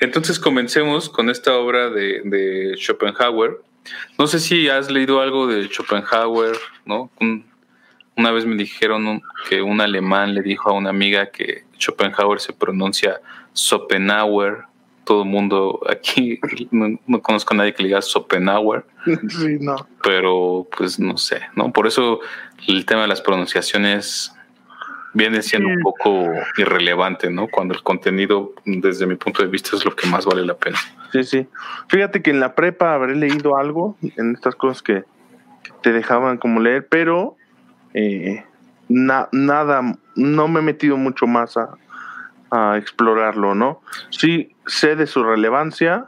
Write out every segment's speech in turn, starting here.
entonces comencemos con esta obra de, Schopenhauer. No sé si has leído algo de Schopenhauer, ¿no? una vez me dijeron que un alemán le dijo a una amiga que Schopenhauer se pronuncia Schopenhauer. Todo el mundo aquí, no, conozco a nadie que le diga Schopenhauer. Sí, no. Pero pues no sé, ¿no? Por eso el tema de las pronunciaciones viene siendo un poco irrelevante, ¿no? Cuando el contenido, desde mi punto de vista, es lo que más vale la pena. Sí, sí. Fíjate que en la prepa habré leído algo en estas cosas que, te dejaban como leer, pero eh, nada, no me he metido mucho más a, explorarlo, ¿no? Sí sé de su relevancia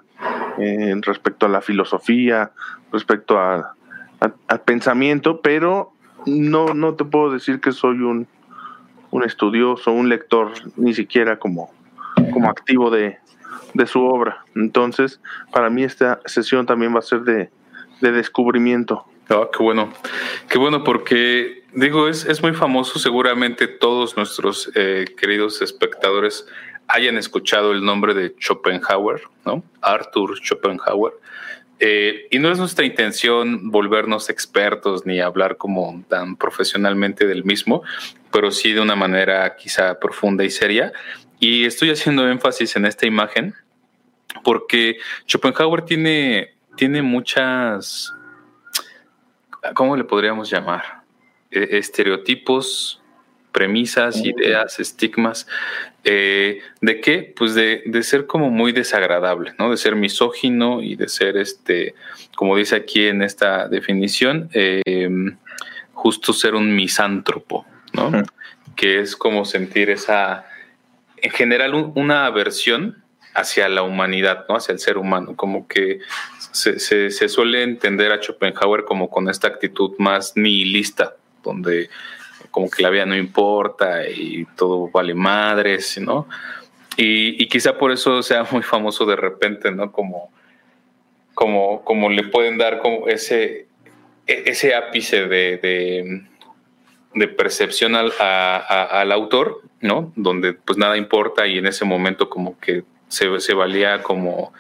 eh, respecto a la filosofía, respecto al pensamiento, pero no, no te puedo decir que soy un un estudioso, un lector, ni siquiera como, como activo de, su obra. Entonces, para mí esta sesión también va a ser de, descubrimiento. Ah, qué bueno, qué bueno porque digo, es, es muy famoso, seguramente todos nuestros eh, queridos espectadores hayan escuchado el nombre de Schopenhauer, ¿no? Arthur Schopenhauer. Eh, y no es nuestra intención volvernos expertos ni hablar como tan profesionalmente del mismo, pero sí de una manera quizá profunda y seria. Y estoy haciendo énfasis en esta imagen porque Schopenhauer tiene, tiene muchas, ¿cómo le podríamos llamar? E, estereotipos premisas, ideas, estigmas. Eh, ¿De qué? Pues de, ser como muy desagradable, ¿no? De ser misógino y de ser, este, como dice aquí en esta definición, em, justo ser un misántropo, ¿no? Que es como sentir esa, en general, una aversión hacia la humanidad, ¿no? Hacia el ser humano, como que se, se suele entender a Schopenhauer como con esta actitud más nihilista, donde como que la vida no importa y todo vale madres, ¿no? Y, quizá por eso sea muy famoso de repente, ¿no? Como, como, como le pueden dar como ese, e, ese ápice de, de, percepción al, al autor, ¿no? Donde pues nada importa y en ese momento como que se, valía como,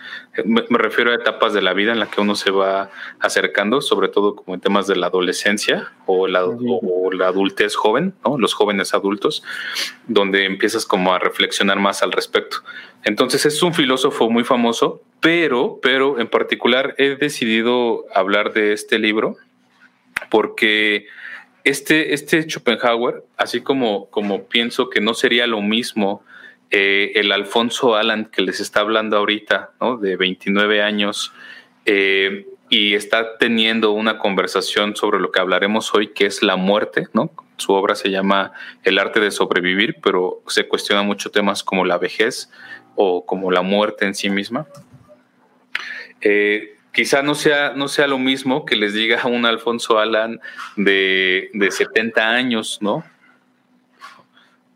me, refiero a etapas de la vida en las que uno se va acercando, sobre todo como en temas de la adolescencia o la, o, la adultez joven, ¿no? los jóvenes adultos, donde empiezas como a reflexionar más al respecto. Entonces es un filósofo muy famoso, pero, pero en particular he decidido hablar de este libro porque este, este Schopenhauer, así como, como pienso que no sería lo mismo eh, el Alfonso Alan que les está hablando ahorita, ¿no? de 29 años, eh, y está teniendo una conversación sobre lo que hablaremos hoy, que es la muerte, ¿no? Su obra se llama El arte de sobrevivir, pero se cuestiona mucho temas como la vejez o como la muerte en sí misma. Eh, quizá no sea, no sea lo mismo que les diga un Alfonso Alan de, de 70 años, ¿no?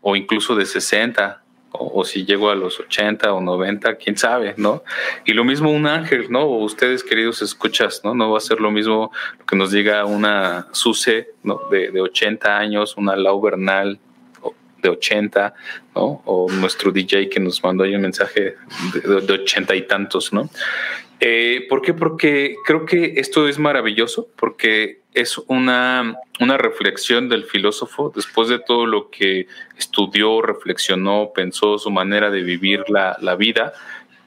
O incluso de 60, o, si llego a los 80 o 90, quién sabe, ¿no? Y lo mismo un ángel, ¿no? O ustedes, queridos escuchas, ¿no? No va a ser lo mismo lo que nos diga una Suse, ¿no? De, de 80 años, una Lau Bernal de 80, ¿no? O nuestro DJ que nos mandó ahí un mensaje de, de 80 y tantos, ¿no? Eh, ¿Por qué? Porque creo que esto es maravilloso, porque es una, una reflexión del filósofo después de todo lo que estudió, reflexionó, pensó, su manera de vivir la, la vida.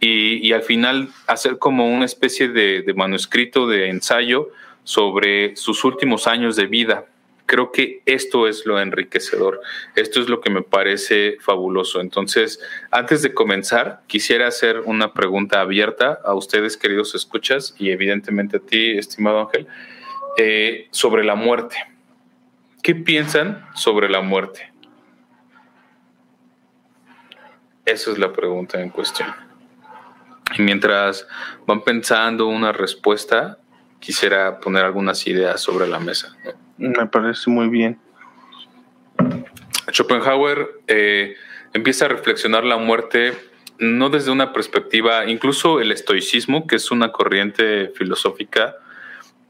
Y, y, al final hacer como una especie de, de manuscrito de ensayo sobre sus últimos años de vida, creo que esto es lo enriquecedor, esto es lo que me parece fabuloso. Entonces, antes de comenzar, quisiera hacer una pregunta abierta a ustedes, queridos escuchas, y evidentemente a ti, estimado Ángel, eh, sobre la muerte. ¿Qué piensan sobre la muerte? Esa es la pregunta en cuestión. Y mientras van pensando una respuesta, quisiera poner algunas ideas sobre la mesa. Me parece muy bien. Schopenhauer eh, empieza a reflexionar la muerte no desde una perspectiva, incluso el estoicismo, que es una corriente filosófica,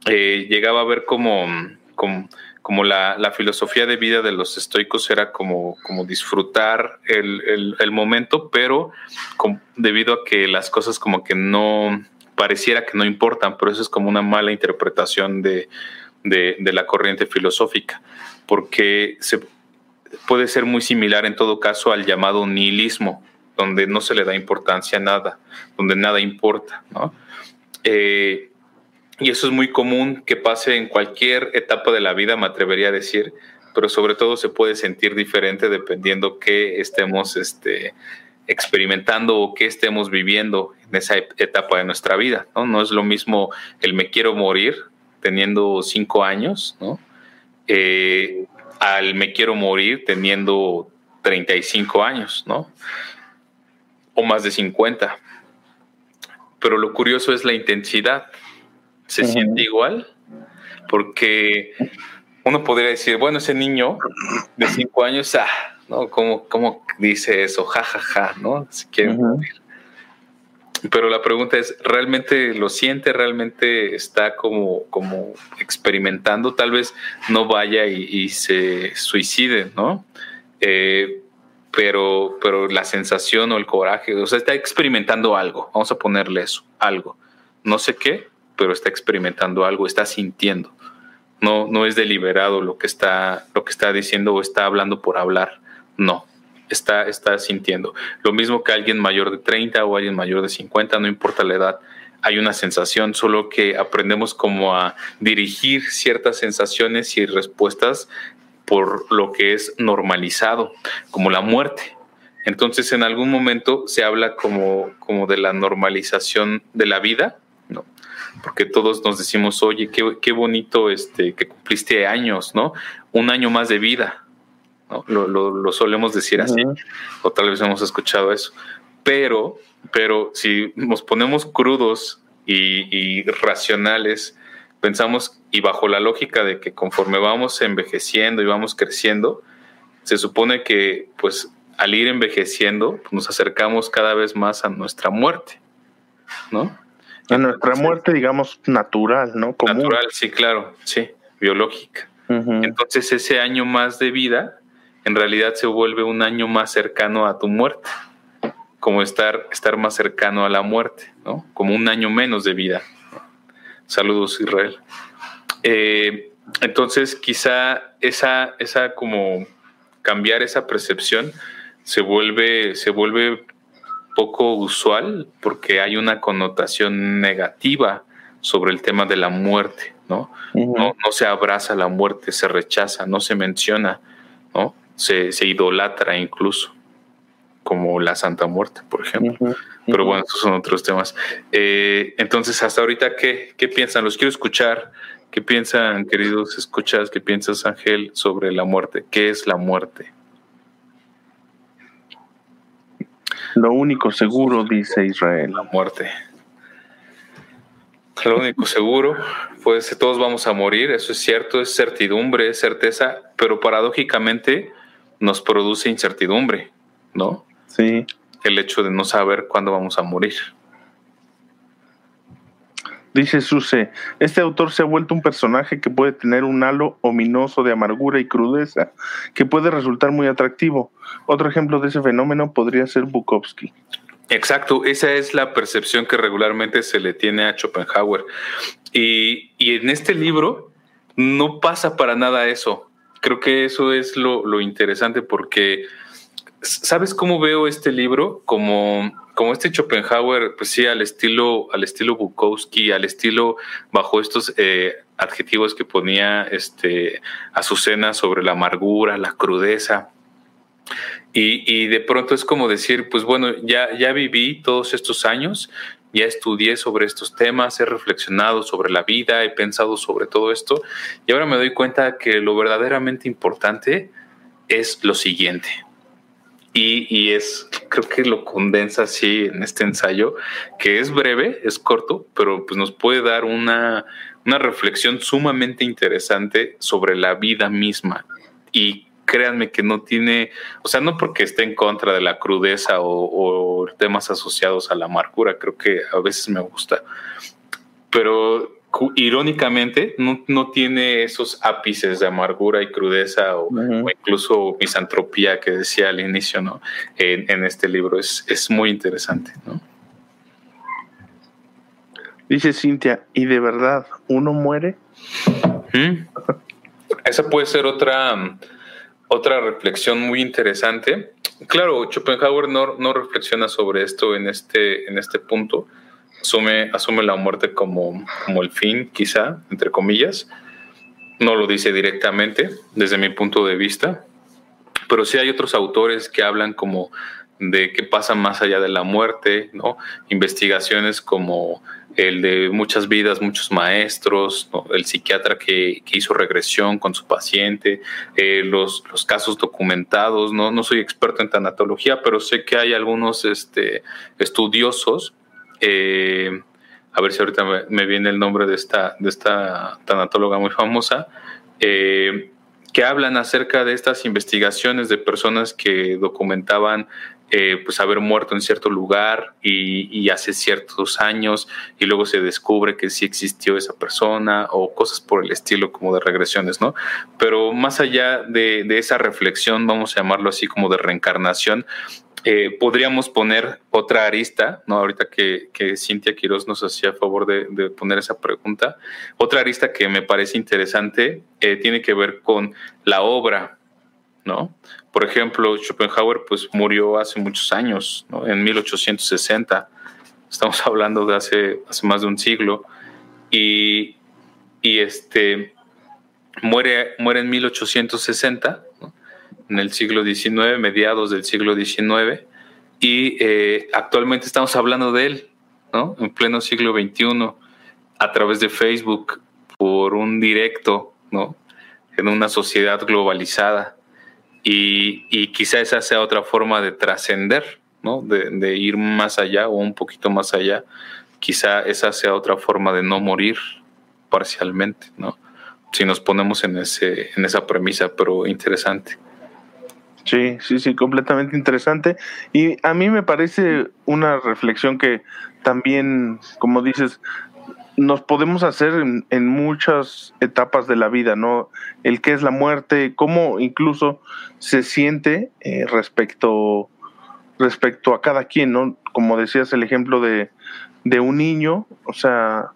eh, llegaba a ver como, como, como la, la, filosofía de vida de los estoicos era como, como disfrutar el, el, momento, pero debido a que las cosas como que no pareciera que no importan, pero eso es como una mala interpretación de, de, de la corriente filosófica, porque se puede ser muy similar en todo caso al llamado nihilismo, donde no se le da importancia a nada, donde nada importa, ¿no? Eh, y eso es muy común que pase en cualquier etapa de la vida, me atrevería a decir, pero sobre todo se puede sentir diferente dependiendo qué estemos este, experimentando o qué estemos viviendo en esa etapa de nuestra vida. ¿no? no es lo mismo el me quiero morir teniendo cinco años, ¿no? Eh, al me quiero morir teniendo 35 años, ¿no? O más de 50. Pero lo curioso es la intensidad se siente igual, porque uno podría decir, bueno, ese niño de cinco años, ah, ¿no? ¿Cómo, cómo dice eso? Ja, ja, ja, ¿no? Si quiere Pero la pregunta es, ¿realmente lo siente? ¿Realmente está como, como experimentando? Tal vez no vaya y, se suicide, ¿no? Eh, pero, pero la sensación o el coraje, o sea, está experimentando algo, vamos a ponerle eso, algo. No sé qué, pero está experimentando algo, está sintiendo. No, no es deliberado lo que está, lo que está diciendo o está hablando por hablar. No, está, está sintiendo. Lo mismo que alguien mayor de 30 o alguien mayor de 50, no importa la edad, hay una sensación, solo que aprendemos como a dirigir ciertas sensaciones y respuestas por lo que es normalizado, como la muerte. Entonces, en algún momento se habla como, como de la normalización de la vida, ¿no? Porque todos nos decimos, oye, qué, bonito este, que cumpliste años, ¿no? Un año más de vida, ¿no? Lo, solemos decir así, o tal vez hemos escuchado eso. Pero, pero si nos ponemos crudos y, racionales, pensamos, y bajo la lógica de que conforme vamos envejeciendo y vamos creciendo, se supone que, pues, al ir envejeciendo, nos acercamos cada vez más a nuestra muerte, ¿no? A nuestra muerte, digamos, natural, ¿no? Natural, sí, claro, sí, biológica. Entonces ese año más de vida en realidad se vuelve un año más cercano a tu muerte, como estar, estar más cercano a la muerte, ¿no? Como un año menos de vida. Saludos, Israel. Eh, entonces quizá esa, esa como cambiar esa percepción se vuelve, se vuelve poco usual porque hay una connotación negativa sobre el tema de la muerte, ¿no? no, se abraza la muerte, se rechaza, no se menciona, ¿no? Se, idolatra incluso, como la Santa Muerte, por ejemplo. Pero bueno, esos son otros temas. Eh, entonces, hasta ahorita, ¿qué, ¿qué piensan? Los quiero escuchar. ¿Qué piensan, queridos escuchas? ¿Qué piensas, Ángel, sobre la muerte? ¿Qué es la muerte? Lo único seguro, dice Israel. La muerte. Lo único seguro, pues todos vamos a morir, eso es cierto, es certidumbre, es certeza, pero paradójicamente nos produce incertidumbre, ¿no? Sí. El hecho de no saber cuándo vamos a morir. Dice Suse, este autor se ha vuelto un personaje que puede tener un halo ominoso de amargura y crudeza, que puede resultar muy atractivo. Otro ejemplo de ese fenómeno podría ser Bukowski. Exacto, esa es la percepción que regularmente se le tiene a Schopenhauer. Y, en este libro no pasa para nada eso. Creo que eso es lo, lo interesante porque, ¿sabes cómo veo este libro? Como como este Schopenhauer, pues sí, al estilo, al estilo Bukowski, al estilo bajo estos eh, adjetivos que ponía este Azucena sobre la amargura, la crudeza. Y, de pronto es como decir, pues bueno, ya, ya viví todos estos años, ya estudié sobre estos temas, he reflexionado sobre la vida, he pensado sobre todo esto, y ahora me doy cuenta que lo verdaderamente importante es lo siguiente y, es, creo que lo condensa así en este ensayo, que es breve, es corto, pero pues nos puede dar una, una reflexión sumamente interesante sobre la vida misma. Y créanme que no tiene, o sea, no porque esté en contra de la crudeza o, temas asociados a la amargura, creo que a veces me gusta, pero irónicamente no, tiene esos ápices de amargura y crudeza o, incluso misantropía que decía al inicio, ¿no? En, este libro es, es muy interesante, ¿no? Dice Cintia, ¿y de verdad uno muere? Esa puede ser otra, otra reflexión muy interesante. Claro, Schopenhauer no, no reflexiona sobre esto en este, en este punto. Asume, asume la muerte como, como el fin, quizá, entre comillas. No lo dice directamente, desde mi punto de vista. Pero sí hay otros autores que hablan como de qué pasa más allá de la muerte, ¿no? Investigaciones como el de muchas vidas, muchos maestros, el psiquiatra que, hizo regresión con su paciente, eh, los, los, casos documentados. ¿no? no soy experto en tanatología, pero sé que hay algunos este, estudiosos. Eh, a ver si ahorita me, viene el nombre de esta, de esta tanatóloga muy famosa. Eh, que hablan acerca de estas investigaciones de personas que documentaban eh, pues haber muerto en cierto lugar y, hace ciertos años y luego se descubre que sí existió esa persona o cosas por el estilo como de regresiones, ¿no? Pero más allá de, esa reflexión, vamos a llamarlo así como de reencarnación, eh, podríamos poner otra arista, ¿no? Ahorita que, Cintia Quiroz nos hacía favor de, poner esa pregunta, otra arista que me parece interesante eh, tiene que ver con la obra, ¿no? Por ejemplo, Schopenhauer pues murió hace muchos años, en 1860. Estamos hablando de hace, más de un siglo. Y, este, muere, muere en 1860, en el siglo XIX, mediados del siglo XIX. Y eh, actualmente estamos hablando de él, ¿no? En pleno siglo XXI, a través de Facebook, por un directo, ¿no? En una sociedad globalizada. Y, quizá esa sea otra forma de trascender, ¿no? De, ir más allá o un poquito más allá. Quizá esa sea otra forma de no morir parcialmente, ¿no? Si nos ponemos en, ese, en esa premisa, pero interesante. Sí, sí, sí, completamente interesante. Y a mí me parece una reflexión que también, como dices, nos podemos hacer en, muchas etapas de la vida, ¿no? El qué es la muerte, cómo incluso se siente eh, respecto, respecto a cada quien, ¿no? Como decías, el ejemplo de, de un niño, o sea,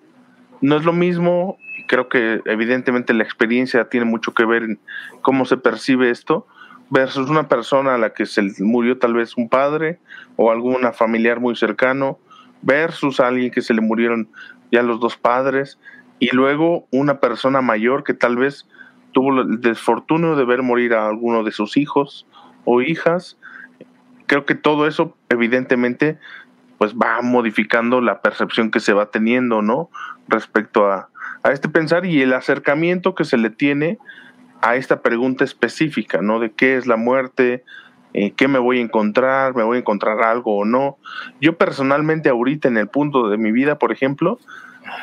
no es lo mismo, creo que evidentemente la experiencia tiene mucho que ver en cómo se percibe esto, versus una persona a la que se murió tal vez un padre o alguna familiar muy cercano, versus alguien que se le murieron ya los dos padres, y luego una persona mayor que tal vez tuvo el desfortunio de ver morir a alguno de sus hijos o hijas. Creo que todo eso evidentemente pues va modificando la percepción que se va teniendo, ¿no? Respecto a, a este pensar y el acercamiento que se le tiene a esta pregunta específica, ¿no? De qué es la muerte, eh, qué me voy a encontrar, me voy a encontrar algo o no. Yo personalmente ahorita en el punto de mi vida, por ejemplo,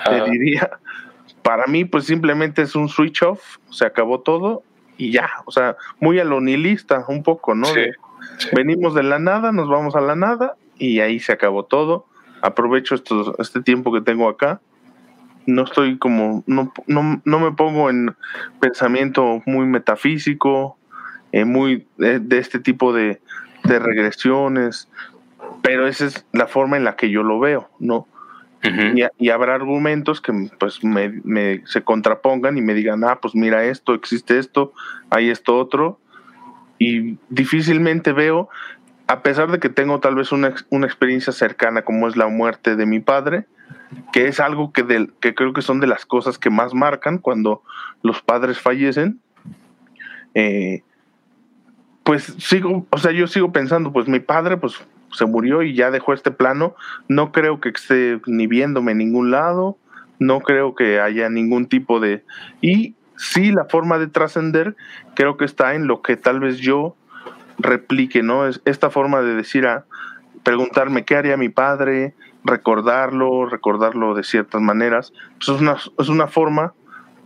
te diría, para mí pues simplemente es un switch off, se acabó todo y ya, o sea, muy alonilista un poco, ¿no? Venimos de la nada, nos vamos a la nada y ahí se acabó todo. Aprovecho este tiempo que tengo acá. No estoy como, no, no, no me pongo en pensamiento muy metafísico, eh, muy de, este tipo de, regresiones, pero esa es la forma en la que yo lo veo, ¿no? y, habrá argumentos que pues me, se contrapongan y me digan, ah, pues mira esto, existe esto, hay esto otro, y difícilmente veo, a pesar de que tengo tal vez una, una experiencia cercana como es la muerte de mi padre, que es algo que, del, que creo que son de las cosas que más marcan cuando los padres fallecen, eh, pues sigo, o sea, yo sigo pensando, pues mi padre, pues se murió y ya dejó este plano, no creo que esté ni viéndome en ningún lado, no creo que haya ningún tipo de... Y sí, la forma de trascender creo que está en lo que tal vez yo replique, ¿no? Es esta forma de decir a preguntarme qué haría mi padre, recordarlo, recordarlo de ciertas maneras, pues es una, es una forma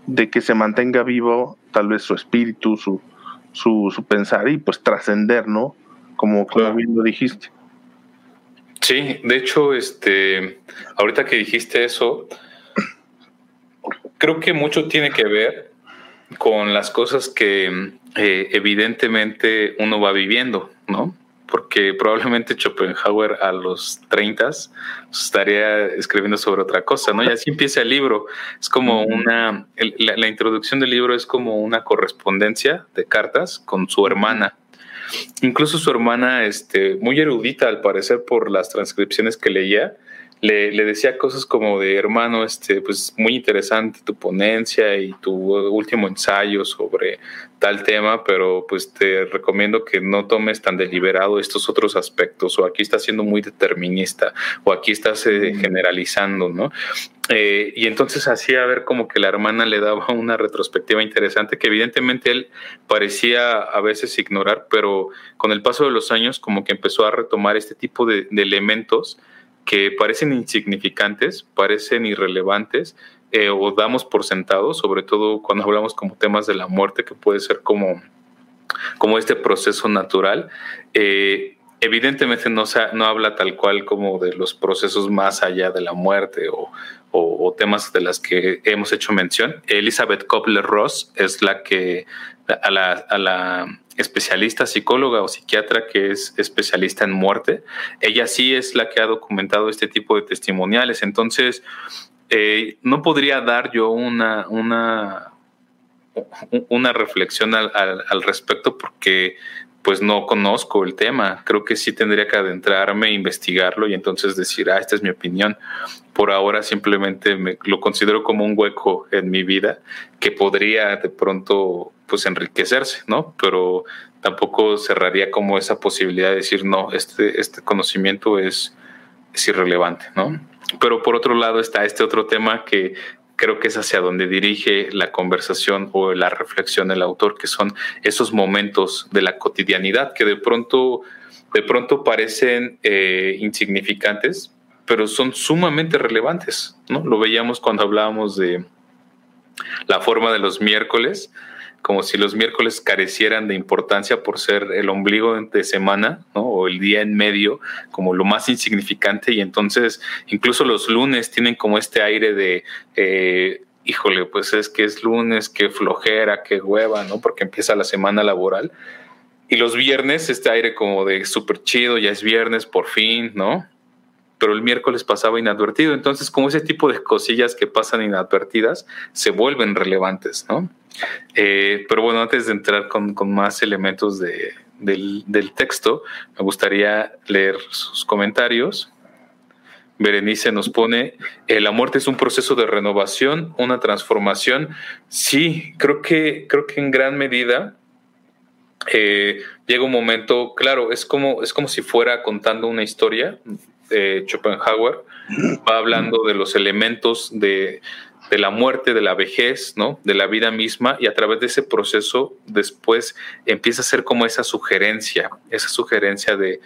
de que se mantenga vivo tal vez su espíritu, su, su, su pensar y pues trascender, ¿no? Como, como bien lo dijiste. Sí, de hecho, este, ahorita que dijiste eso, creo que mucho tiene que ver con las cosas que eh, evidentemente uno va viviendo, ¿no? Porque probablemente Schopenhauer a los 30 estaría escribiendo sobre otra cosa, ¿no? Y así empieza el libro. Es como una, la, la, introducción del libro es como una correspondencia de cartas con su hermana. Incluso su hermana, este, muy erudita al parecer por las transcripciones que leía, le, decía cosas como de hermano, este, pues muy interesante tu ponencia y tu último ensayo sobre tal tema, pero pues te recomiendo que no tomes tan deliberado estos otros aspectos, o aquí estás siendo muy determinista, o aquí estás eh, mm. generalizando, ¿no? Eh, y entonces hacía ver como que la hermana le daba una retrospectiva interesante que evidentemente él parecía a veces ignorar, pero con el paso de los años como que empezó a retomar este tipo de elementos que parecen insignificantes, parecen irrelevantes eh, o damos por sentados, sobre todo cuando hablamos como temas de la muerte, que puede ser como, como este proceso natural. Eh, evidentemente no, no habla tal cual como de los procesos más allá de la muerte o, o, temas de las que hemos hecho mención. Elizabeth Kobler-Ross es la que a la, a la especialista psicóloga o psiquiatra que es especialista en muerte. Ella sí es la que ha documentado este tipo de testimoniales. Entonces, eh, no podría dar yo una, una, reflexión al, al, respecto porque pues no conozco el tema. Creo que sí tendría que adentrarme, investigarlo y entonces decir, ah, esta es mi opinión. Por ahora simplemente me, lo considero como un hueco en mi vida que podría de pronto pues enriquecerse, ¿no? Pero tampoco cerraría como esa posibilidad de decir, no, este, este conocimiento es, irrelevante, ¿no? Pero por otro lado está este otro tema que creo que es hacia donde dirige la conversación o la reflexión el autor, que son esos momentos de la cotidianidad que de pronto, de pronto parecen eh, insignificantes, pero son sumamente relevantes. ¿no? Lo veíamos cuando hablábamos de la forma de los miércoles, como si los miércoles carecieran de importancia por ser el ombligo de semana, ¿no? O el día en medio, como lo más insignificante, y entonces incluso los lunes tienen como este aire de, eh, híjole, pues es que es lunes, qué flojera, qué hueva, ¿no? Porque empieza la semana laboral. Y los viernes, este aire como de súper chido, ya es viernes, por fin, ¿no? Pero el miércoles pasaba inadvertido. Entonces, como ese tipo de cosillas que pasan inadvertidas se vuelven relevantes, ¿no? Eh, pero bueno, antes de entrar con, más elementos del, texto, me gustaría leer sus comentarios. Berenice nos pone, eh, la muerte es un proceso de renovación, una transformación. Sí, creo que, creo que en gran medida eh, llega un momento, claro, es como, es como si fuera contando una historia, Schopenhauer va hablando de los elementos de, la muerte, de la vejez, ¿no? De la vida misma y a través de ese proceso después empieza a ser como esa sugerencia, esa sugerencia de,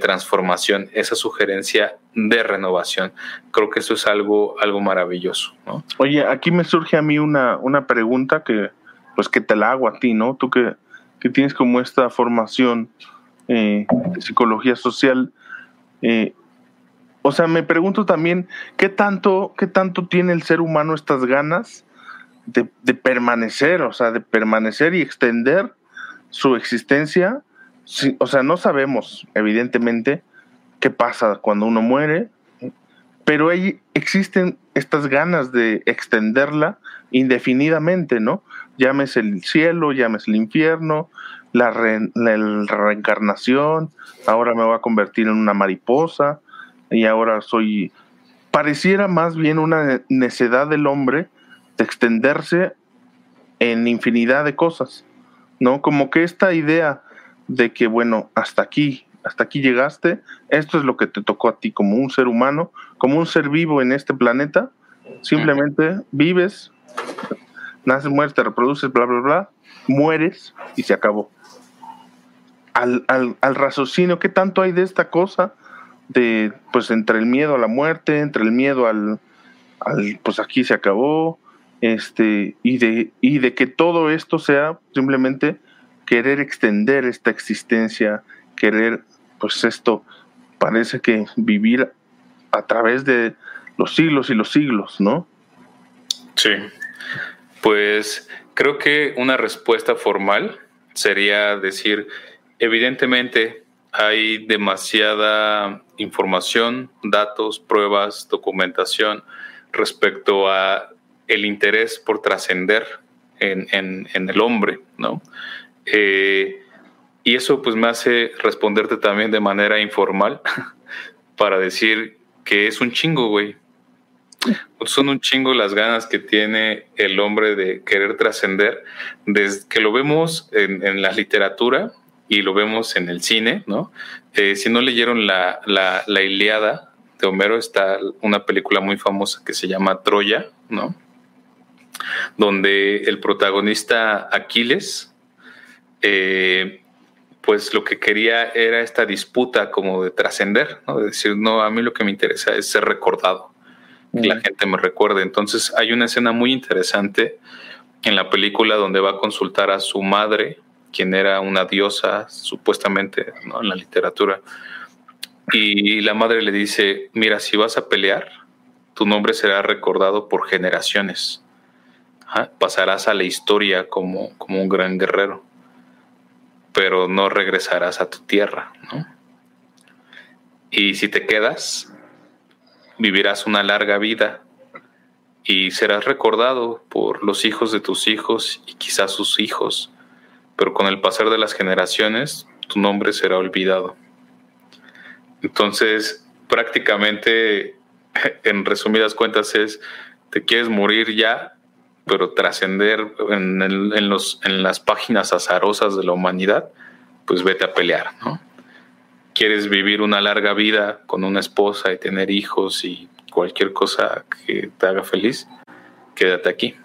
transformación, esa sugerencia de renovación. Creo que eso es algo, algo maravilloso, ¿no? Oye, aquí me surge a mí una, una pregunta que, pues que te la hago a ti, ¿no? Tú que, tienes como esta formación eh, de psicología social, eh, o sea, me pregunto también, ¿qué tanto, qué tanto tiene el ser humano estas ganas de, permanecer, o sea, de permanecer y extender su existencia? o sea, no sabemos, evidentemente, qué pasa cuando uno muere, pero ahí existen estas ganas de extenderla indefinidamente, ¿no? Llámese el cielo, llámese el infierno, la, la reencarnación, ahora me voy a convertir en una mariposa, y ahora soy... Pareciera más bien una necedad del hombre de extenderse en infinidad de cosas, ¿no? Como que esta idea de que, bueno, hasta aquí, hasta aquí llegaste, esto es lo que te tocó a ti como un ser humano, como un ser vivo en este planeta, simplemente vives, naces, mueres, te reproduces, bla, bla, bla, mueres y se acabó. Al, al, al raciocinio, ¿qué tanto hay de esta cosa? Pues entre el miedo a la muerte, entre el miedo al, al pues aquí se acabó, este, y de, y de que todo esto sea simplemente querer extender esta existencia, querer, pues esto parece que vivir a través de los siglos y los siglos, ¿no? Sí, Pues creo que una respuesta formal sería decir, evidentemente hay demasiada información, datos, pruebas, documentación respecto a el interés por trascender en, el hombre, ¿no? Eh, y eso pues me hace responderte también de manera informal para decir que es un chingo, güey. Son un chingo las ganas que tiene el hombre de querer trascender, desde que lo vemos en, la literatura y lo vemos en el cine, ¿no? Eh, si no leyeron la, la, la Iliada de Homero, está una película muy famosa que se llama Troya, ¿no? Donde el protagonista Aquiles, eh, pues lo que quería era esta disputa como de trascender, ¿no? De decir, no, a mí lo que me interesa es ser recordado, que la gente me recuerde. Entonces hay una escena muy interesante en la película donde va a consultar a su madre, quien era una diosa supuestamente en la literatura, y la madre le dice, mira, si vas a pelear, tu nombre será recordado por generaciones. Pasarás a la historia como, como un gran guerrero pero no regresarás a tu tierra, ¿no? Y si te quedas, vivirás una larga vida y serás recordado por los hijos de tus hijos y quizás sus hijos, pero con el pasar de las generaciones tu nombre será olvidado. Entonces, prácticamente, en resumidas cuentas, es, te quieres morir ya, pero trascender en, en, en las páginas azarosas de la humanidad, pues vete a pelear, ¿no? Quieres vivir una larga vida con una esposa y tener hijos y cualquier cosa que te haga feliz, quédate aquí,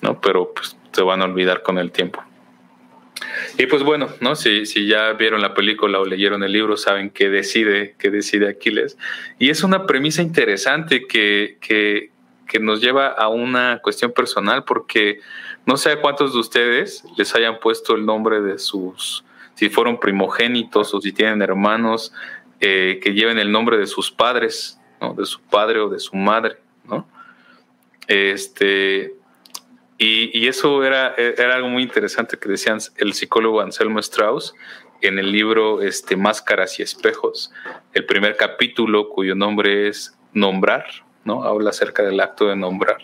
¿no? Pero pues te van a olvidar con el tiempo. Y pues bueno, ¿no? Si, si ya vieron la película o leyeron el libro, saben qué decide, qué decide Aquiles. Y es una premisa interesante que, que, que nos lleva a una cuestión personal, porque no sé a cuántos de ustedes les hayan puesto el nombre de sus, si fueron primogénitos o si tienen hermanos, eh, que lleven el nombre de sus padres, ¿no? de su padre o de su madre, ¿no? Este, y, y, eso era, era algo muy interesante que decían el psicólogo Anselmo Strauss en el libro este, Máscaras y Espejos, el primer capítulo cuyo nombre es Nombrar, ¿no? Habla acerca del acto de nombrar.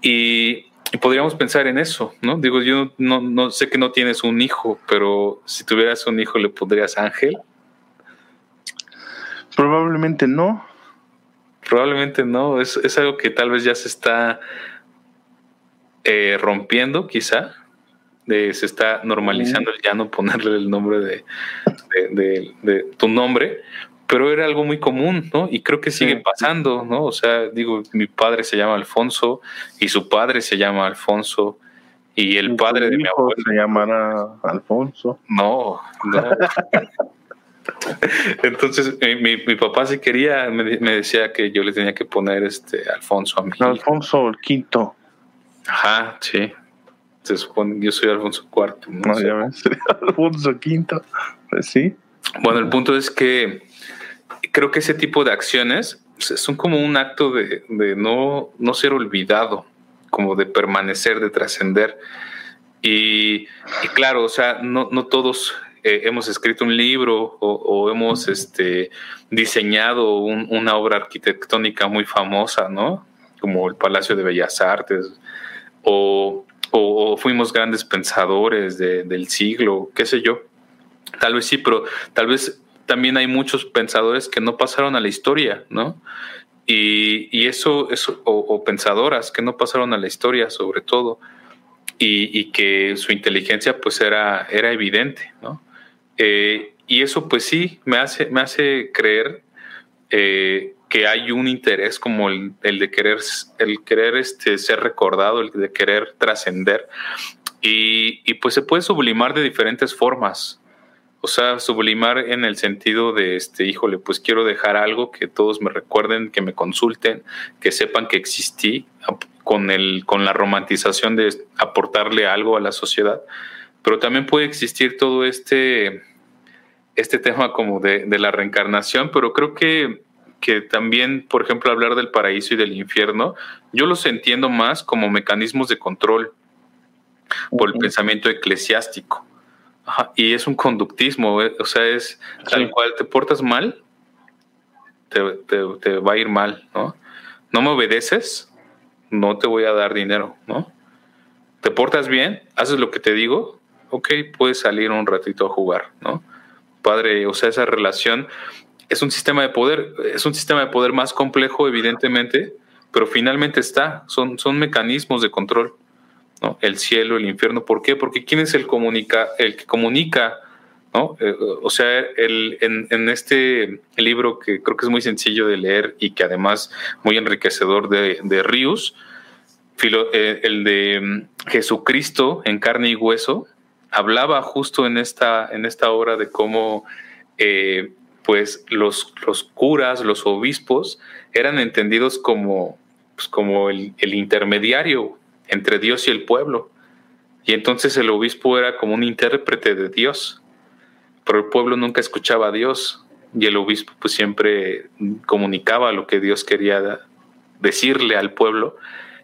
Y, podríamos pensar en eso, ¿no? Digo, yo no, no, sé que no tienes un hijo, pero si tuvieras un hijo, ¿le pondrías Ángel? Probablemente no. Probablemente no. Es, es algo que tal vez ya se está eh, rompiendo, quizá. De, se está normalizando el ya no ponerle el nombre de, de, de tu nombre, pero era algo muy común, ¿no? Y creo que sigue pasando, ¿no? O sea, digo, mi padre se llama Alfonso y su padre se llama Alfonso y el padre de mi abuelo se llamará Alfonso. No, no. Entonces mi, mi, papá si quería, me, decía que yo le tenía que poner este Alfonso a mí. Alfonso el quinto. Ajá, sí. Se supone, yo soy Alfonso cuarto. No, ya ves, Alfonso quinto. Pues sí. Bueno, el punto es que creo que ese tipo de acciones son como un acto de, no, no ser olvidado, como de permanecer, de trascender. Y, claro, o sea, no, no todos eh, hemos escrito un libro o, hemos este, diseñado una obra arquitectónica muy famosa, ¿no? Como el Palacio de Bellas Artes, o, o fuimos grandes pensadores del siglo, qué sé yo. Tal vez sí, pero tal vez también hay muchos pensadores que no pasaron a la historia, ¿no? Y, eso, eso o, pensadoras que no pasaron a la historia sobre todo, y, que su inteligencia pues era, era evidente, ¿no? Eh, y eso pues sí me hace, me hace creer eh, que hay un interés como el, el, de querer, el querer este, ser recordado, el de querer trascender. Y, y pues se puede sublimar de diferentes formas. O sea, sublimar en el sentido de, este, híjole, pues quiero dejar algo que todos me recuerden, que me consulten, que sepan que existí, con, el, con la romantización de aportarle algo a la sociedad. Pero también puede existir todo este, este tema como de, de la reencarnación, pero creo que, que también, por ejemplo, hablar del paraíso y del infierno, yo los entiendo más como mecanismos de control por el pensamiento eclesiástico. y es un conductismo, eh, o sea, es tal cual, te portas mal, te, te, va a ir mal, ¿no? No me obedeces, no te voy a dar dinero, ¿no? Te portas bien, haces lo que te digo, ok, puedes salir un ratito a jugar, ¿no? Padre, o sea, esa relación es un sistema de poder, es un sistema de poder más complejo, evidentemente, pero finalmente está, son, son mecanismos de control, ¿no? El cielo, el infierno, ¿por qué? Porque ¿quién es el, comunica, el que comunica, ¿no? Eh, o sea, el, en, este libro que creo que es muy sencillo de leer y que además muy enriquecedor de, de Rius, eh, el de mm, Jesucristo en carne y hueso, hablaba justo en esta, en esta obra de cómo eh, pues los, los, curas, los obispos, eran entendidos como, pues, como el, intermediario entre Dios y el pueblo. Y entonces el obispo era como un intérprete de Dios, pero el pueblo nunca escuchaba a Dios y el obispo pues siempre comunicaba lo que Dios quería decirle al pueblo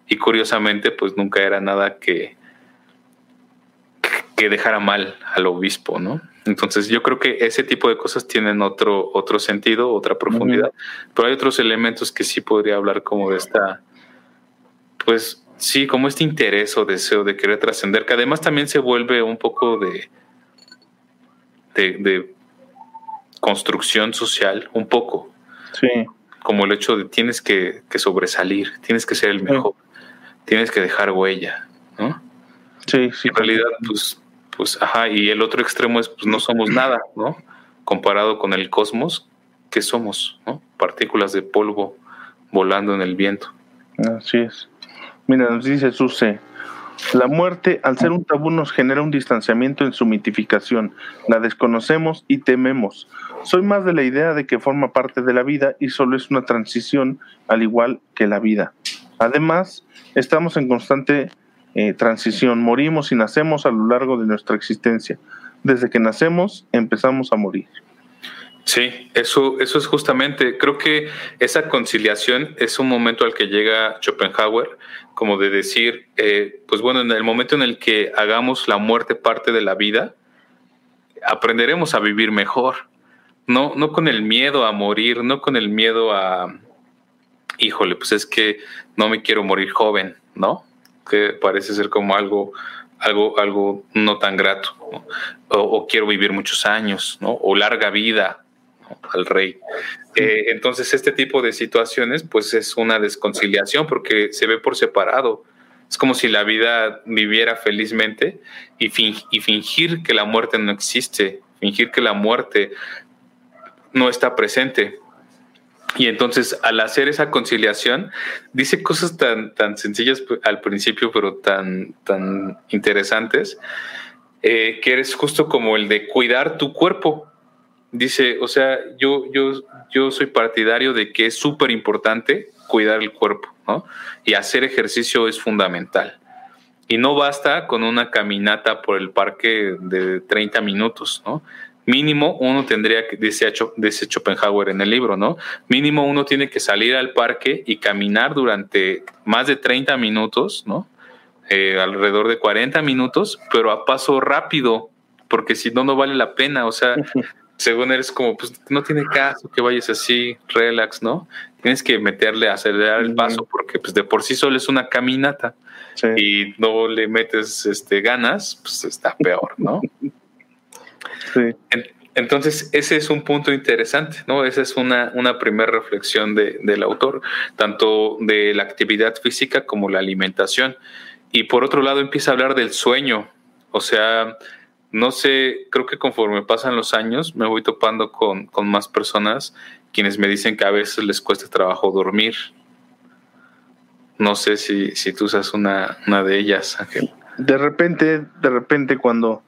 y curiosamente pues nunca era nada que, que dejara mal al obispo, ¿no? Entonces yo creo que ese tipo de cosas tienen otro, otro sentido, otra profundidad, pero hay otros elementos que sí podría hablar como de esta, pues sí, como este interés o deseo de querer trascender, que además también se vuelve un poco de, de, construcción social, un poco. Sí. Como el hecho de tienes que, sobresalir, tienes que ser el mejor, tienes que dejar huella, ¿no? Sí, sí. En realidad, pues pues, ajá, y el otro extremo es, pues no somos nada, ¿no? Comparado con el cosmos, ¿qué somos? ¿no? Partículas de polvo volando en el viento. Así es. Mira, nos dice Suse, la muerte, al ser un tabú, nos genera un distanciamiento en su mitificación. La desconocemos y tememos. Soy más de la idea de que forma parte de la vida y solo es una transición, al igual que la vida. Además, estamos en constante eh, transición. Morimos y nacemos a lo largo de nuestra existencia. Desde que nacemos empezamos a morir. Sí, eso, eso es justamente, creo que esa conciliación es un momento al que llega Schopenhauer, como de decir, eh, pues bueno, en el momento en el que hagamos la muerte parte de la vida, aprenderemos a vivir mejor, no, no con el miedo a morir, no con el miedo a, híjole, pues es que no me quiero morir joven, ¿no? Que parece ser como algo, algo, algo no tan grato, o, quiero vivir muchos años, ¿no? o larga vida al rey. Eh, entonces, este tipo de situaciones, pues es una desconciliación porque se ve por separado. Es como si la vida viviera felizmente y, y fingir que la muerte no existe, fingir que la muerte no está presente. Y entonces, al hacer esa conciliación, dice cosas tan, tan sencillas al principio, pero tan, tan interesantes, eh, que eres justo como el de cuidar tu cuerpo. Dice, o sea, yo, yo, yo soy partidario de que es súper importante cuidar el cuerpo, ¿no? Y hacer ejercicio es fundamental. Y no basta con una caminata por el parque de 30 minutos, ¿no? Mínimo uno tendría que, dice, dice Schopenhauer en el libro, ¿no? Mínimo uno tiene que salir al parque y caminar durante más de 30 minutos, ¿no? Eh, alrededor de 40 minutos, pero a paso rápido, porque si no, no vale la pena, o sea, según eres como, pues no tiene caso que vayas así, relax, ¿no? Tienes que meterle, acelerar el paso, porque pues de por sí solo es una caminata. y no le metes este, ganas, pues está peor, ¿no? Entonces, ese es un punto interesante, ¿no? Esa es una, una primera reflexión del autor, tanto de la actividad física como la alimentación. Y por otro lado, empieza a hablar del sueño. O sea, no sé, creo que conforme pasan los años, me voy topando con, con más personas quienes me dicen que a veces les cuesta trabajo dormir. No sé si, si tú seas una, una de ellas, Ángel. De repente, de repente cuando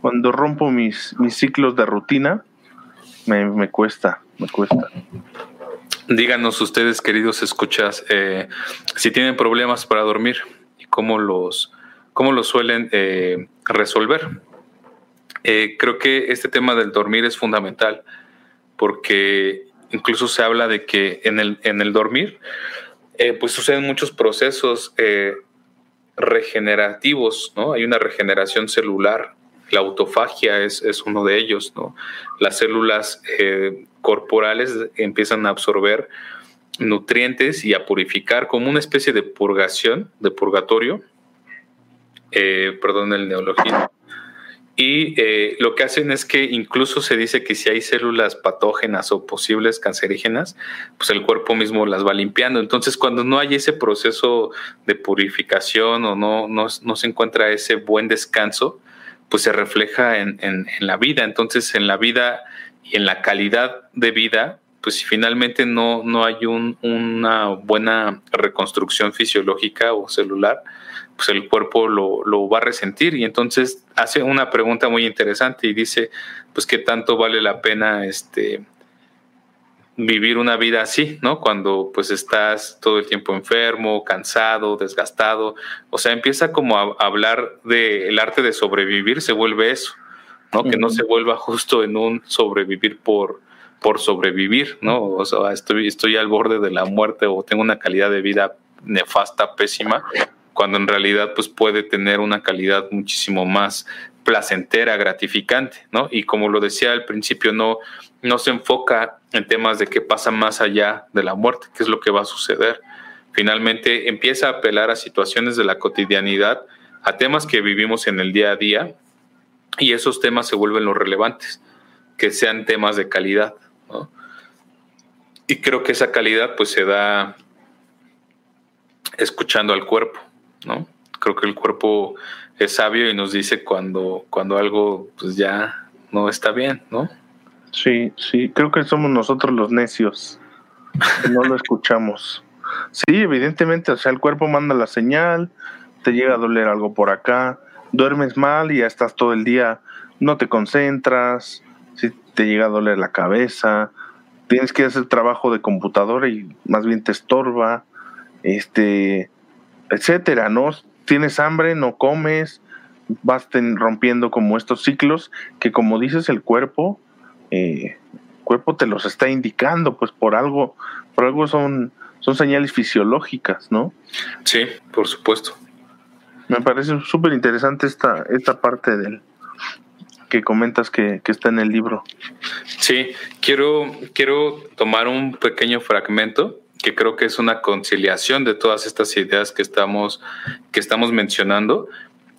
cuando rompo mis, ciclos de rutina, me, cuesta, me cuesta. Díganos ustedes, queridos escuchas, eh, si tienen problemas para dormir y cómo los, cómo los suelen eh, resolver. Eh, creo que este tema del dormir es fundamental porque incluso se habla de que en el, en el dormir, pues suceden muchos procesos regenerativos, ¿no? Hay una regeneración celular, la autofagia es, es uno de ellos, ¿no? Las células eh, corporales empiezan a absorber nutrientes y a purificar como una especie de purgación, de purgatorio, perdón el neologismo, y eh, lo que hacen es que incluso se dice que si hay células patógenas o posibles cancerígenas, pues el cuerpo mismo las va limpiando. Entonces, cuando no hay ese proceso de purificación o no, no, se encuentra ese buen descanso, pues se refleja en, en, la vida. Entonces, en la vida y en la calidad de vida, pues si finalmente no, no hay un, una buena reconstrucción fisiológica o celular, pues el cuerpo lo, va a resentir y entonces hace una pregunta muy interesante y dice, pues qué tanto vale la pena este vivir una vida así, ¿no? Cuando pues estás todo el tiempo enfermo, cansado, desgastado, o sea, empieza como a hablar del arte de sobrevivir, se vuelve eso, ¿no? Que no se vuelva justo en un sobrevivir por por sobrevivir, ¿no? O sea, estoy, estoy al borde de la muerte o tengo una calidad de vida nefasta, pésima, cuando en realidad pues puede tener una calidad muchísimo más placentera, gratificante, ¿no? Y como lo decía al principio, no, no se enfoca en temas de qué pasa más allá de la muerte, qué es lo que va a suceder. Finalmente empieza a apelar a situaciones de la cotidianidad, a temas que vivimos en el día a día, y esos temas se vuelven los relevantes, que sean temas de calidad, ¿no? Y creo que esa calidad pues se da escuchando al cuerpo. ¿no? Creo que el cuerpo es sabio y nos dice cuando, cuando algo pues ya no está bien, ¿no? Sí, sí, creo que somos nosotros los necios. No lo escuchamos. Sí, evidentemente, o sea, el cuerpo manda la señal, te llega a doler algo por acá, duermes mal y ya estás todo el día, no te concentras, si te llega a doler la cabeza, tienes que hacer trabajo de computadora y más bien te estorba, este, etcétera, ¿no? Tienes hambre, no comes, vas rompiendo como estos ciclos que como dices el cuerpo, eh, cuerpo te los está indicando, pues por algo, por algo son, son señales fisiológicas, ¿no? Sí, por supuesto. Me parece súper interesante esta, esta parte del que comentas que, que, está en el libro. Sí, quiero, quiero tomar un pequeño fragmento que creo que es una conciliación de todas estas ideas que estamos, que estamos mencionando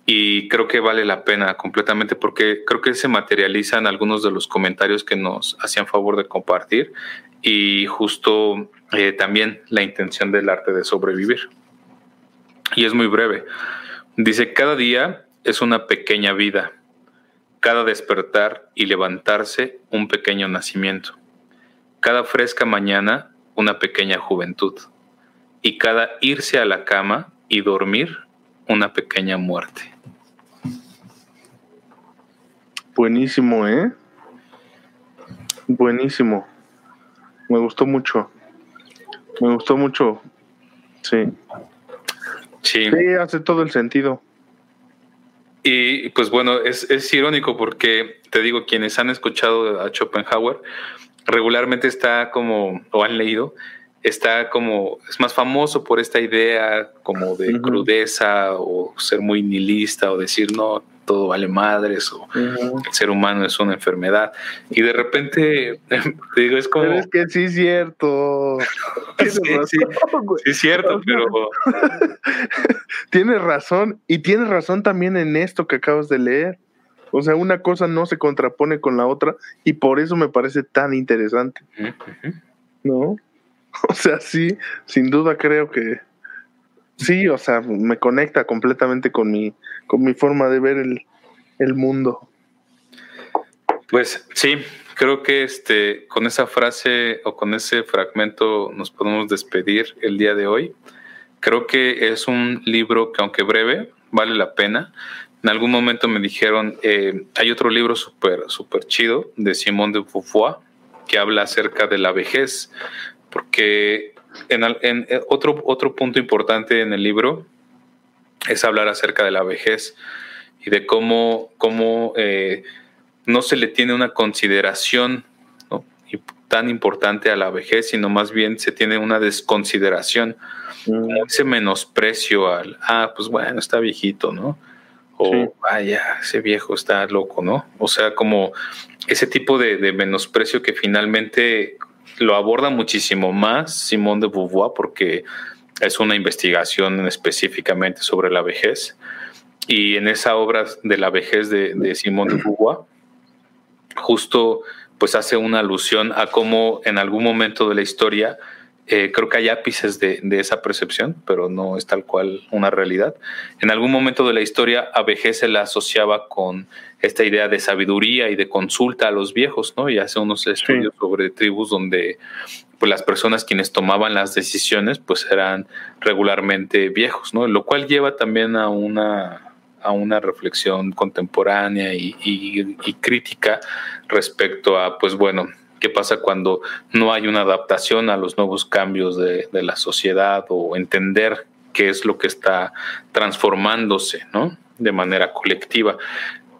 y creo que vale la pena completamente porque creo que se materializan algunos de los comentarios que nos hacían favor de compartir y justo eh, también la intención del arte de sobrevivir. Y es muy breve. Dice, cada día es una pequeña vida, cada despertar y levantarse un pequeño nacimiento, cada fresca mañana una pequeña juventud, y cada irse a la cama y dormir una pequeña muerte. Buenísimo, ¿eh? Buenísimo. Me gustó mucho. Me gustó mucho. Sí. Sí. Sí, hace todo el sentido. Y pues bueno, es, es irónico porque te digo, quienes han escuchado a Schopenhauer, regularmente está como, o han leído, está como, es más famoso por esta idea como de crudeza o ser muy nihilista o decir no, todo vale madres o el ser humano es una enfermedad. Y de repente, te digo, es como... es que sí es cierto. sí, sí, es cierto, pero... tienes razón y tienes razón también en esto que acabas de leer. O sea, una cosa no se contrapone con la otra y por eso me parece tan interesante. ¿No? O sea, sí, sin duda creo que sí, o sea, me conecta completamente con mi, con mi forma de ver el, el mundo. Pues sí, creo que este, con esa frase o con ese fragmento nos podemos despedir el día de hoy. Creo que es un libro que aunque breve, vale la pena. En algún momento me dijeron, eh, hay otro libro súper super chido de Simón de Beauvoir que habla acerca de la vejez, porque en, eh, otro, otro punto importante en el libro es hablar acerca de la vejez y de cómo, cómo eh, no se le tiene una consideración, tan importante a la vejez, sino más bien se tiene una desconsideración, mm. ese menosprecio al, ah, pues bueno, está viejito, ¿no? O vaya, ese viejo está loco, ¿no? O sea, como ese tipo de, menosprecio que finalmente lo aborda muchísimo más Simón de Beauvoir porque es una investigación específicamente sobre la vejez. Y en esa obra de la vejez de, de Simón de Beauvoir, justo pues hace una alusión a cómo en algún momento de la historia, eh, creo que hay ápices de, de, esa percepción, pero no es tal cual una realidad. En algún momento de la historia a vejez se la asociaba con esta idea de sabiduría y de consulta a los viejos, ¿no? Y hace unos estudios sobre tribus donde pues las personas quienes tomaban las decisiones pues eran regularmente viejos, ¿no? Lo cual lleva también a una a una reflexión contemporánea y, y, crítica respecto a, pues bueno, qué pasa cuando no hay una adaptación a los nuevos cambios de, la sociedad o entender qué es lo que está transformándose, ¿no? De manera colectiva.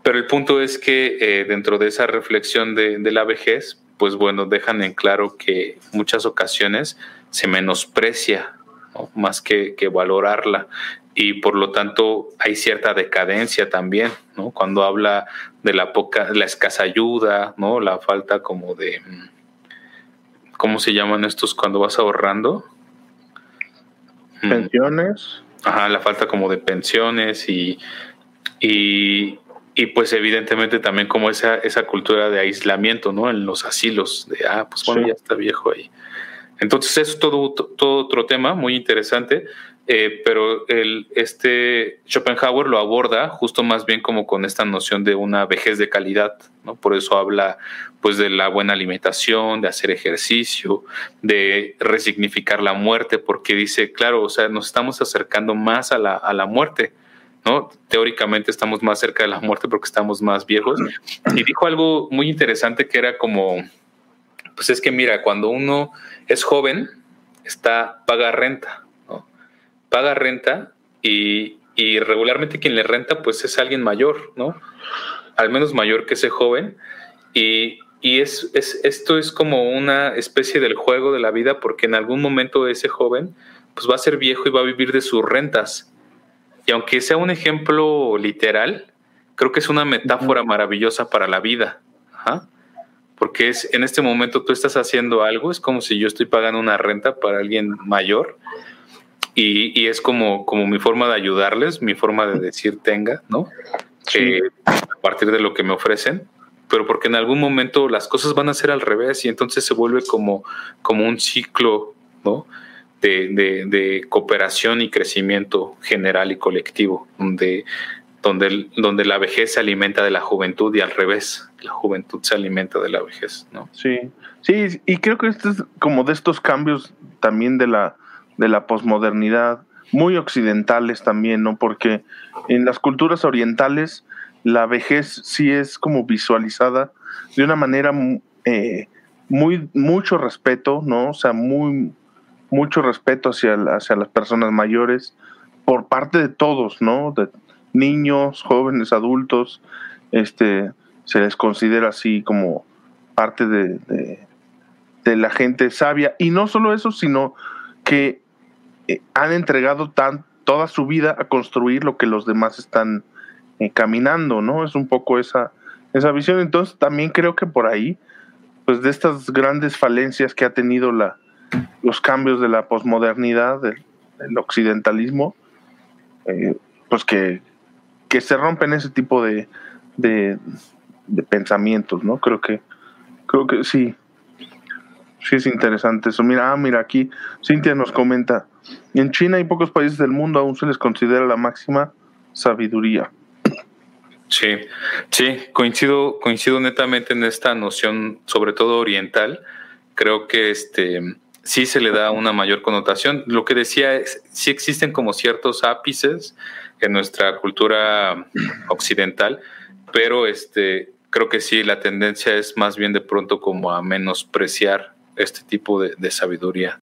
Pero el punto es que eh, dentro de esa reflexión de, la vejez, pues bueno, dejan en claro que muchas ocasiones se menosprecia ¿no? más que, valorarla y por lo tanto hay cierta decadencia también, ¿no? Cuando habla de la poca, la escasa ayuda, ¿no? La falta como de, ¿cómo se llaman estos cuando vas ahorrando? Mm. Pensiones. Ajá, la falta como de pensiones y, y, y pues evidentemente también como esa, esa cultura de aislamiento, ¿no? En los asilos, de, ah, pues bueno, sí. ya está viejo ahí. Entonces es todo, todo otro tema muy interesante, eh, pero el, este Schopenhauer lo aborda justo más bien como con esta noción de una vejez de calidad, ¿no? Por eso habla pues de la buena alimentación, de hacer ejercicio, de resignificar la muerte, porque dice, claro, o sea, nos estamos acercando más a la, a la muerte, ¿no? Teóricamente estamos más cerca de la muerte porque estamos más viejos. Y dijo algo muy interesante que era como, pues es que mira, cuando uno es joven, está, paga renta. Paga renta y, y regularmente quien le renta pues es alguien mayor, ¿no? Al menos mayor que ese joven. Y, y es, es, esto es como una especie del juego de la vida porque en algún momento ese joven pues va a ser viejo y va a vivir de sus rentas. Y aunque sea un ejemplo literal, creo que es una metáfora maravillosa para la vida. Porque es en este momento tú estás haciendo algo, es como si yo estoy pagando una renta para alguien mayor y, y es como, como mi forma de ayudarles, mi forma de decir tenga, ¿no? Sí. Eh, a partir de lo que me ofrecen, pero porque en algún momento las cosas van a ser al revés y entonces se vuelve como, como un ciclo, ¿no? De, de, de, cooperación y crecimiento general y colectivo, donde, donde, donde la vejez se alimenta de la juventud y al revés, la juventud se alimenta de la vejez, ¿no? Sí, sí, y creo que esto es como de estos cambios también de la, de la posmodernidad, muy occidentales también, ¿no? Porque en las culturas orientales la vejez sí es como visualizada de una manera eh, muy, mucho respeto, ¿no? O sea, muy, mucho respeto hacia, hacia las personas mayores por parte de todos, ¿no? De niños, jóvenes, adultos, este, se les considera así como parte de, de la gente sabia. Y no solo eso, sino que eh, han entregado tan, toda su vida a construir lo que los demás están eh, caminando, ¿no? Es un poco esa, esa visión. Entonces también creo que por ahí, pues de estas grandes falencias que ha tenido la, los cambios de la posmodernidad, del, occidentalismo, eh, pues que, que se rompen ese tipo de, de, de, pensamientos, ¿no? Creo que, creo que sí. Sí es interesante eso. Mira, ah, mira, aquí Cintia nos comenta, en China y pocos países del mundo aún se les considera la máxima sabiduría. Sí, sí, coincido, coincido netamente en esta noción, sobre todo oriental. Creo que este sí se le da una mayor connotación. Lo que decía es, sí existen como ciertos ápices en nuestra cultura occidental, pero este creo que sí la tendencia es más bien de pronto como a menospreciar este tipo de, de sabiduría.